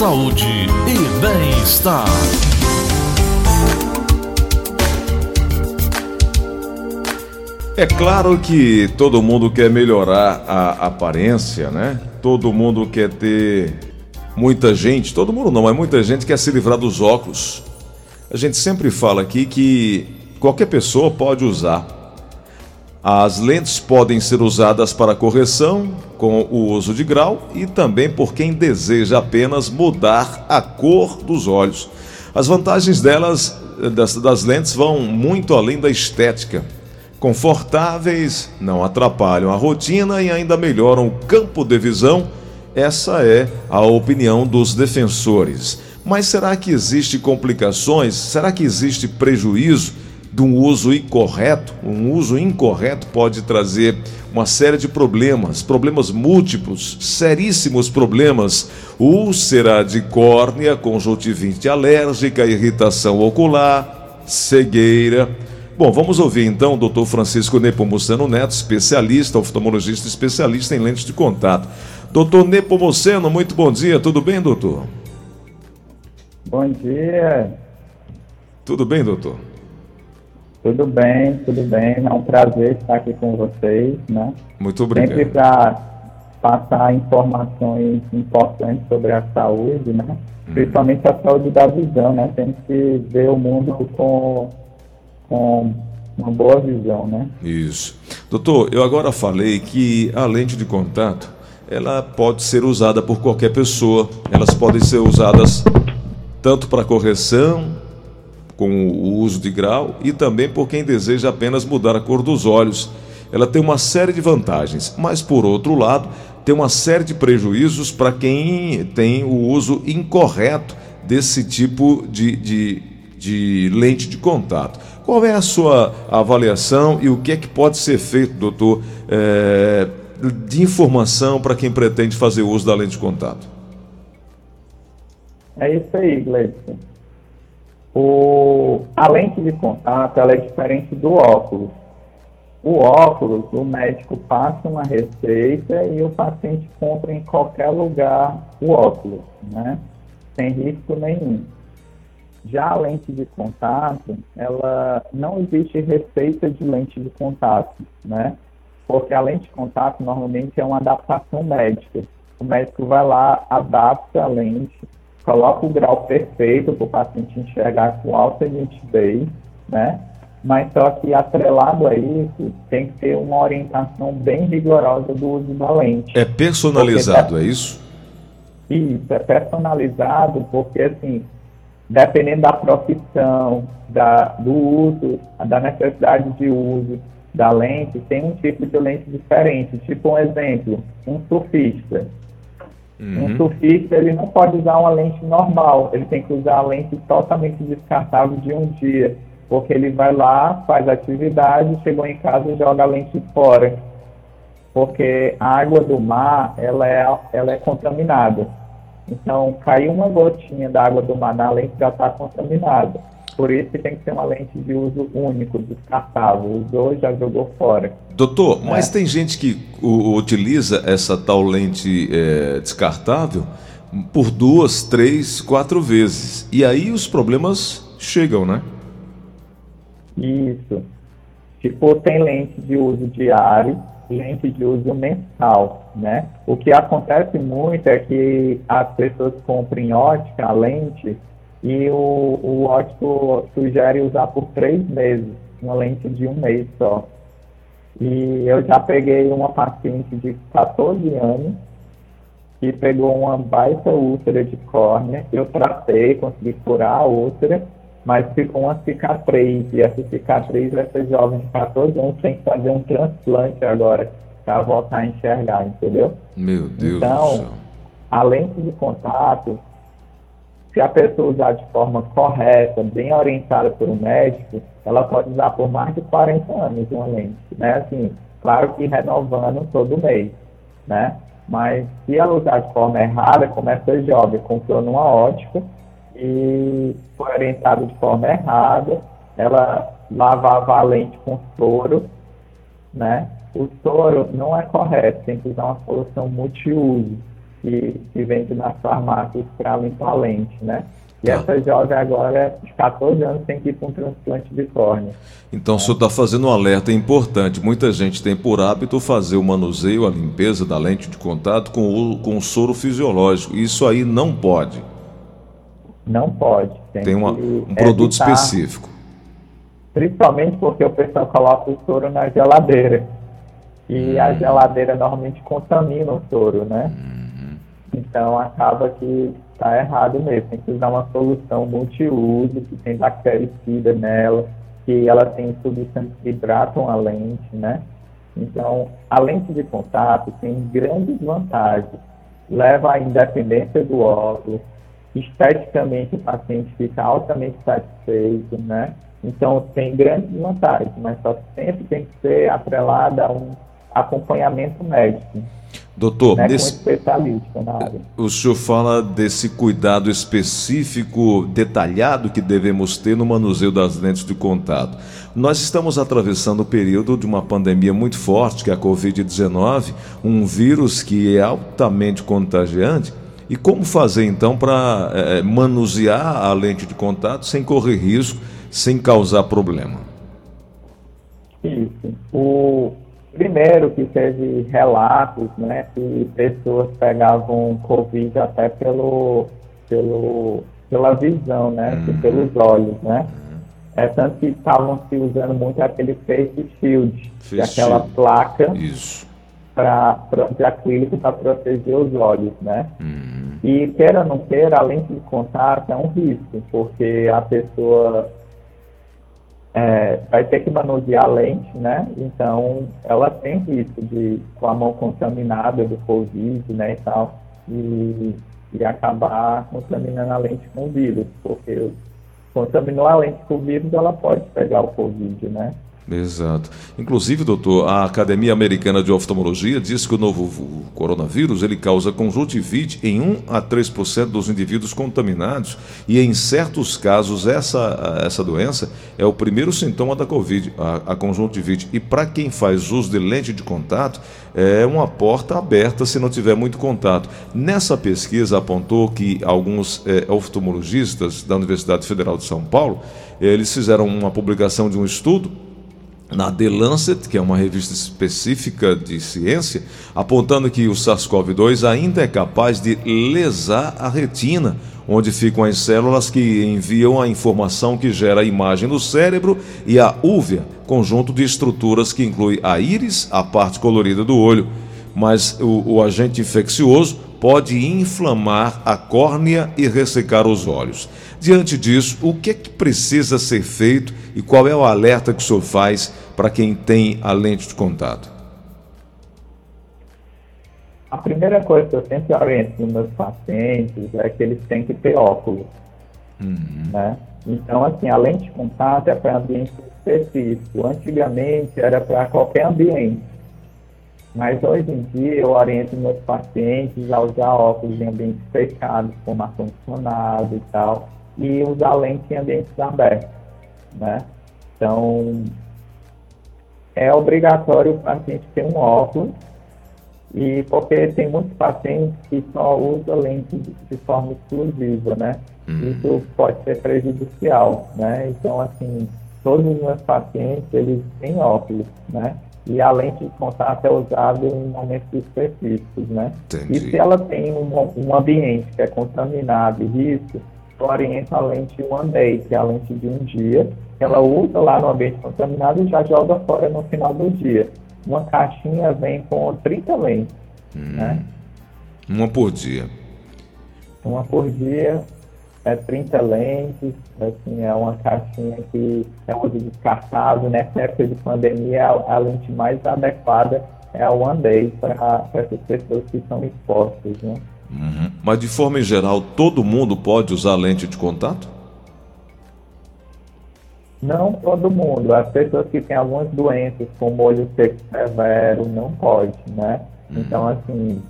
saúde e bem-estar. É claro que todo mundo quer melhorar a aparência, né? Todo mundo quer ter muita gente, todo mundo não, mas muita gente quer se livrar dos óculos. A gente sempre fala aqui que qualquer pessoa pode usar as lentes podem ser usadas para correção com o uso de grau e também por quem deseja apenas mudar a cor dos olhos. As vantagens delas, das, das lentes, vão muito além da estética. Confortáveis, não atrapalham a rotina e ainda melhoram o campo de visão. Essa é a opinião dos defensores. Mas será que existe complicações? Será que existe prejuízo? De um uso incorreto. Um uso incorreto pode trazer uma série de problemas, problemas múltiplos, seríssimos problemas. Úlcera de córnea, conjuntivite alérgica, irritação ocular, cegueira. Bom, vamos ouvir então o Dr. Francisco Nepomuceno Neto, especialista, oftalmologista especialista em lentes de contato. Doutor Nepomuceno, muito bom dia, tudo bem, doutor? Bom dia. Tudo bem, doutor? Tudo bem, tudo bem. É um prazer estar aqui com vocês, né? Muito obrigado. Sempre para passar informações importantes sobre a saúde, né? Hum. Principalmente a saúde da visão, né? Temos que ver o mundo com, com uma boa visão, né? Isso. Doutor, eu agora falei que a lente de contato, ela pode ser usada por qualquer pessoa. Elas podem ser usadas tanto para correção com o uso de grau e também por quem deseja apenas mudar a cor dos olhos. Ela tem uma série de vantagens, mas por outro lado, tem uma série de prejuízos para quem tem o uso incorreto desse tipo de, de, de lente de contato. Qual é a sua avaliação e o que é que pode ser feito, doutor, é, de informação para quem pretende fazer uso da lente de contato? É isso aí, Gleison. O, a lente de contato ela é diferente do óculos. O óculos, o médico passa uma receita e o paciente compra em qualquer lugar o óculos, né? Sem risco nenhum. Já a lente de contato, ela não existe receita de lente de contato, né? Porque a lente de contato normalmente é uma adaptação médica. O médico vai lá, adapta a lente coloca o grau perfeito para o paciente enxergar com alta nitidez, né? Mas só que atrelado a isso, tem que ter uma orientação bem rigorosa do uso da lente. É personalizado, é isso? Isso, é personalizado porque, assim, dependendo da profissão, da, do uso, da necessidade de uso da lente, tem um tipo de lente diferente. Tipo um exemplo, um surfista Uhum. Um surfista ele não pode usar uma lente normal, ele tem que usar a lente totalmente descartável de um dia, porque ele vai lá, faz atividade, chegou em casa e joga a lente fora, porque a água do mar ela é, ela é contaminada. Então, caiu uma gotinha da água do mar na lente já está contaminada. Por isso que tem que ser uma lente de uso único, descartável. Usou, já jogou fora. Doutor, mas é. tem gente que o, utiliza essa tal lente é, descartável por duas, três, quatro vezes. E aí os problemas chegam, né? Isso. Tipo, tem lente de uso diário, lente de uso mensal, né? O que acontece muito é que as pessoas compram ótica, a lente, e o, o ótico sugere usar por três meses, uma lente de um mês só. E eu já peguei uma paciente de 14 anos que pegou uma baita úlcera de córnea. Eu tratei, consegui curar a úlcera, mas ficou uma cicatriz. E essa cicatriz, essa jovem de 14 anos tem que fazer um transplante agora para voltar a enxergar, entendeu? Meu Deus então, do céu. a lente de contato se a pessoa usar de forma correta, bem orientada por um médico, ela pode usar por mais de 40 anos uma lente, né? Assim, claro que renovando todo mês, né? Mas se ela usar de forma errada, começa jovem, comprou numa ótica e foi orientada de forma errada, ela lavava a lente com soro, né? O soro não é correto, tem que usar uma solução multiuso que, que vende nas farmácias para limpar a lente, né? E tá. essa jovem agora, de 14 anos, tem que ir para um transplante de córnea. Então, o senhor está fazendo um alerta importante. Muita gente tem por hábito fazer o manuseio, a limpeza da lente de contato com o, com o soro fisiológico. Isso aí não pode. Não pode. Tem, tem uma, um produto evitar, específico. Principalmente porque o pessoal coloca o soro na geladeira. E hum. a geladeira normalmente contamina o soro, né? Hum. Então acaba que está errado mesmo. Tem que usar uma solução multiuso, que tem bactericida nela, que ela tem substâncias que hidratam a lente, né? Então, a lente de contato tem grandes vantagens. Leva à independência do óculos, esteticamente o paciente fica altamente satisfeito, né? Então, tem grandes vantagens, mas só sempre tem que ser atrelada a um acompanhamento médico. Doutor, né, nesse... especialista na área. o senhor fala desse cuidado específico, detalhado que devemos ter no manuseio das lentes de contato. Nós estamos atravessando o período de uma pandemia muito forte, que é a Covid-19, um vírus que é altamente contagiante. E como fazer então para é, manusear a lente de contato sem correr risco, sem causar problema? Isso. O, Primeiro que teve relatos, né, que pessoas pegavam Covid até pelo, pelo, pela visão, né, uhum. pelos olhos, né. É tanto que estavam se usando muito aquele face shield, face que é aquela shield. placa para de acrílico para proteger os olhos, né. Uhum. E queira ou não queira, a lente de contato é um risco, porque a pessoa é, vai ter que manusear a lente, né? Então, ela tem risco de, com a mão contaminada do Covid, né, e tal, e, e acabar contaminando a lente com o vírus, porque contaminou a lente com o vírus, ela pode pegar o Covid, né? Exato. Inclusive, doutor, a Academia Americana de Oftalmologia diz que o novo coronavírus ele causa conjuntivite em 1 a 3% dos indivíduos contaminados e em certos casos essa, essa doença é o primeiro sintoma da Covid, a, a conjuntivite. E para quem faz uso de lente de contato, é uma porta aberta se não tiver muito contato. Nessa pesquisa apontou que alguns é, oftalmologistas da Universidade Federal de São Paulo, eles fizeram uma publicação de um estudo na The Lancet, que é uma revista específica de ciência, apontando que o SARS-CoV-2 ainda é capaz de lesar a retina, onde ficam as células que enviam a informação que gera a imagem do cérebro, e a úvea, conjunto de estruturas que inclui a íris, a parte colorida do olho. Mas o, o agente infeccioso pode inflamar a córnea e ressecar os olhos. Diante disso, o que é que precisa ser feito e qual é o alerta que o senhor faz para quem tem a lente de contato? A primeira coisa que eu sempre oriento nos meus pacientes é que eles têm que ter óculos. Uhum. Né? Então, assim, a lente de contato é para ambiente específico. Antigamente era para qualquer ambiente. Mas hoje em dia eu oriento meus pacientes a usar óculos em ambientes fechados, como ar-condicionado e tal, e usar lente em ambientes abertos, né? Então, é obrigatório o paciente ter um óculos, e porque tem muitos pacientes que só usam lente de, forma exclusiva, né? Uhum. Isso pode ser prejudicial, né? Então, assim, todos os meus pacientes, eles têm óculos, né? e a lente de contato é usada em momentos específicos, né? Entendi. E se ela tem um, um ambiente que é contaminado e risco, eu oriento a lente One Day, que é a lente de um dia, ela usa lá no ambiente contaminado e já joga fora no final do dia. Uma caixinha vem com 30 lentes, hum. né? Uma por dia. Uma por dia, é 30 lentes, assim, é uma caixinha que é uso descartável. Nessa época de pandemia, a, a lente mais adequada é a One Day para essas pessoas que estão expostas. Né? Uhum. Mas de forma em geral, todo mundo pode usar lente de contato? Não todo mundo. As pessoas que têm algumas doenças, como olho seco severo, não pode, né? Uhum. Então, assim,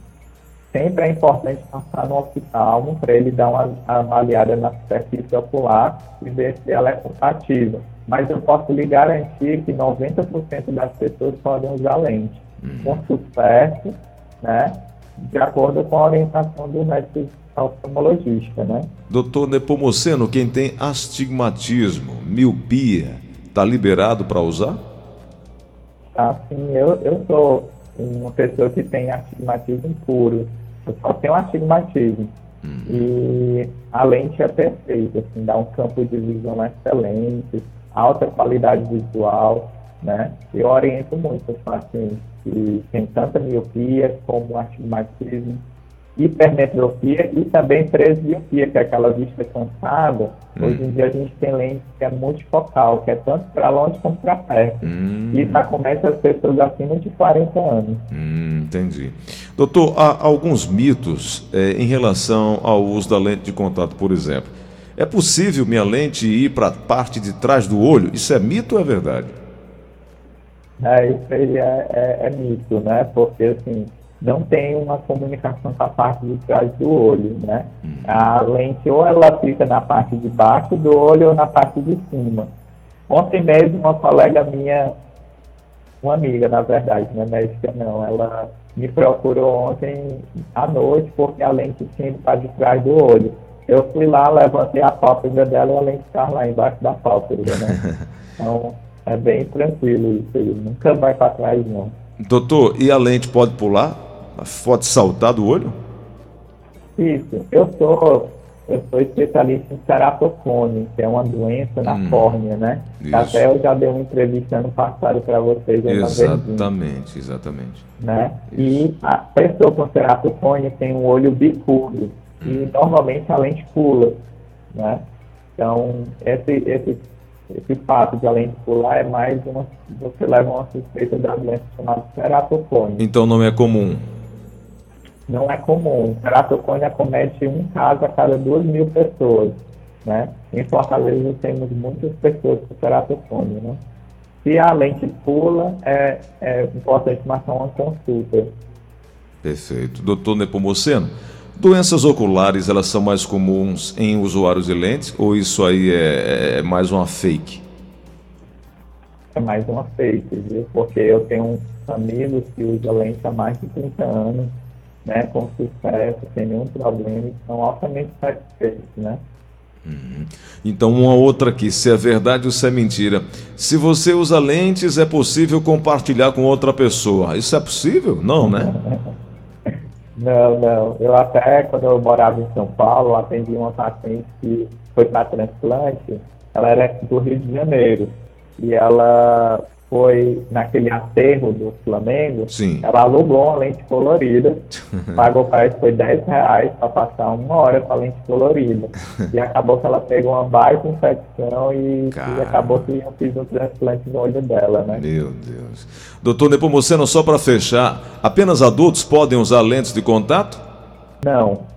sempre é importante passar no hospital para ele dar uma avaliada na superfície ocular e ver se ela é compatível. Mas eu posso lhe garantir que 90% das pessoas podem usar lente. Uhum. Com sucesso, né? De acordo com a orientação do médico oftalmologista, né? Doutor Nepomuceno, quem tem astigmatismo, miopia, está liberado para usar? Assim, eu, eu sou uma pessoa que tem astigmatismo puro. Eu só tenho astigmatismo. Hum. E a lente é perfeita, assim, dá um campo de visão excelente, alta qualidade visual, né? Eu oriento muito os pacientes que têm tanta miopia como astigmatismo hipermetropia e também presbiopia, que é aquela vista cansada. Hum. Hoje em dia a gente tem lente que é multifocal, que é tanto para longe como para perto. Hum. E está começa as pessoas acima de 40 anos. Hum, entendi. Doutor, há alguns mitos é, em relação ao uso da lente de contato, por exemplo. É possível minha lente ir para a parte de trás do olho? Isso é mito ou é verdade? É, isso aí é, é, é mito, né? Porque assim não tem uma comunicação com a parte de trás do olho, né? Hum. A lente ou ela fica na parte de baixo do olho ou na parte de cima. Ontem mesmo uma colega minha, uma amiga na verdade, não é médica não, ela me procurou ontem à noite porque a lente tinha para de trás do olho. Eu fui lá, levantei a pálpebra dela e a lente estava lá embaixo da pálpebra, né? Então é bem tranquilo isso aí, nunca vai para trás não. Doutor, e a lente pode pular? Pode saltar do olho? Isso. Eu sou, eu sou especialista em ceratocone, que é uma doença na hum, córnea, né? Isso. Até eu já dei uma entrevista ano passado para vocês. Exatamente, exatamente. Né? E a pessoa com ceratocone tem um olho bicudo hum. e normalmente a lente pula, né? Então, esse, esse, esse fato de a lente pular é mais uma, você leva uma suspeita da doença chamada ceratocone. Então não é comum? não é comum. Ceratocone acomete um caso a cada duas mil pessoas. Né? Em Fortaleza temos muitas pessoas com ceratocone. Né? Se a lente pula, é, é importante marcar uma consulta. Perfeito. Doutor Nepomuceno, doenças oculares elas são mais comuns em usuários de lentes ou isso aí é, é mais uma fake? É mais uma fake, viu? Porque eu tenho amigos que usam lente há mais de 30 anos né, com sucesso, sem nenhum problema, e são altamente satisfeitos, né? Uhum. Então, uma outra aqui, se é verdade ou se é mentira. Se você usa lentes, é possível compartilhar com outra pessoa. Isso é possível? Não, né? não, não. Eu até, quando eu morava em São Paulo, atendi uma paciente que foi para transplante. Ela era do Rio de Janeiro. E ela foi naquele aterro do Flamengo, Sim. ela alugou uma lente colorida, pagou parece que foi 10 reais para passar uma hora com a lente colorida. e acabou que ela pegou uma baita infecção e, e acabou que eu fiz um transplante no olho dela, né? Meu Deus. Doutor Nepomuceno, só para fechar, apenas adultos podem usar lentes de contato? Não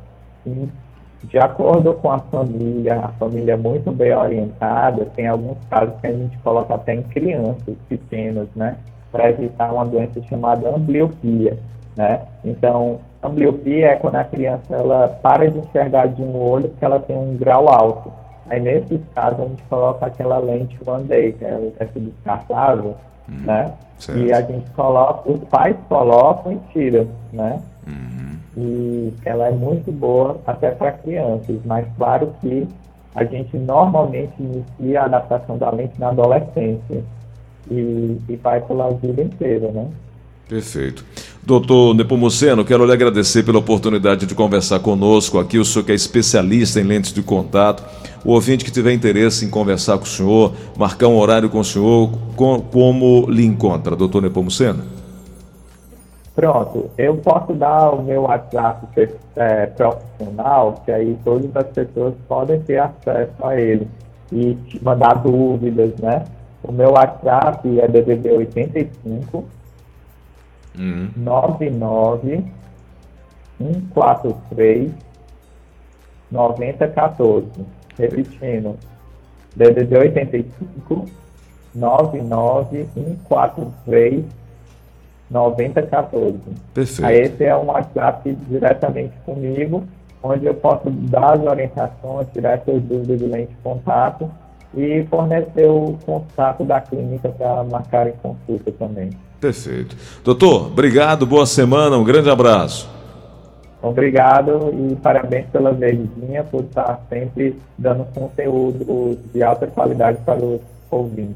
de acordo com a família, a família é muito bem orientada, tem alguns casos que a gente coloca até em crianças pequenas, né? Para evitar uma doença chamada ambliopia, né? Então, ambliopia é quando a criança ela para de enxergar de um olho porque ela tem um grau alto. Aí, nesses casos, a gente coloca aquela lente One Day, que é essa descartável, hum, né? Certo. E a gente coloca, os pais colocam e tiram, né? Uhum e ela é muito boa até para crianças, mas claro que a gente normalmente inicia a adaptação da lente na adolescência e, e vai pela vida inteira, né? Perfeito. Doutor Nepomuceno, quero lhe agradecer pela oportunidade de conversar conosco aqui. O senhor que é especialista em lentes de contato. O ouvinte que tiver interesse em conversar com o senhor, marcar um horário com o senhor, com, como lhe encontra, doutor Nepomuceno? Pronto, eu posso dar o meu WhatsApp é, profissional, que aí todas as pessoas podem ter acesso a ele e mandar dúvidas, né? O meu WhatsApp é DDD 85 uhum. 99 143 9014. Repetindo, DDD 85 99 143 9014. Perfeito. Aí esse é um WhatsApp diretamente comigo, onde eu posso dar as orientações, tirar essas dúvidas do lente de contato e fornecer o contato da clínica para marcar em consulta também. Perfeito. Doutor, obrigado, boa semana, um grande abraço. Obrigado e parabéns pela Verdinha por estar sempre dando conteúdo de alta qualidade para os ouvintes.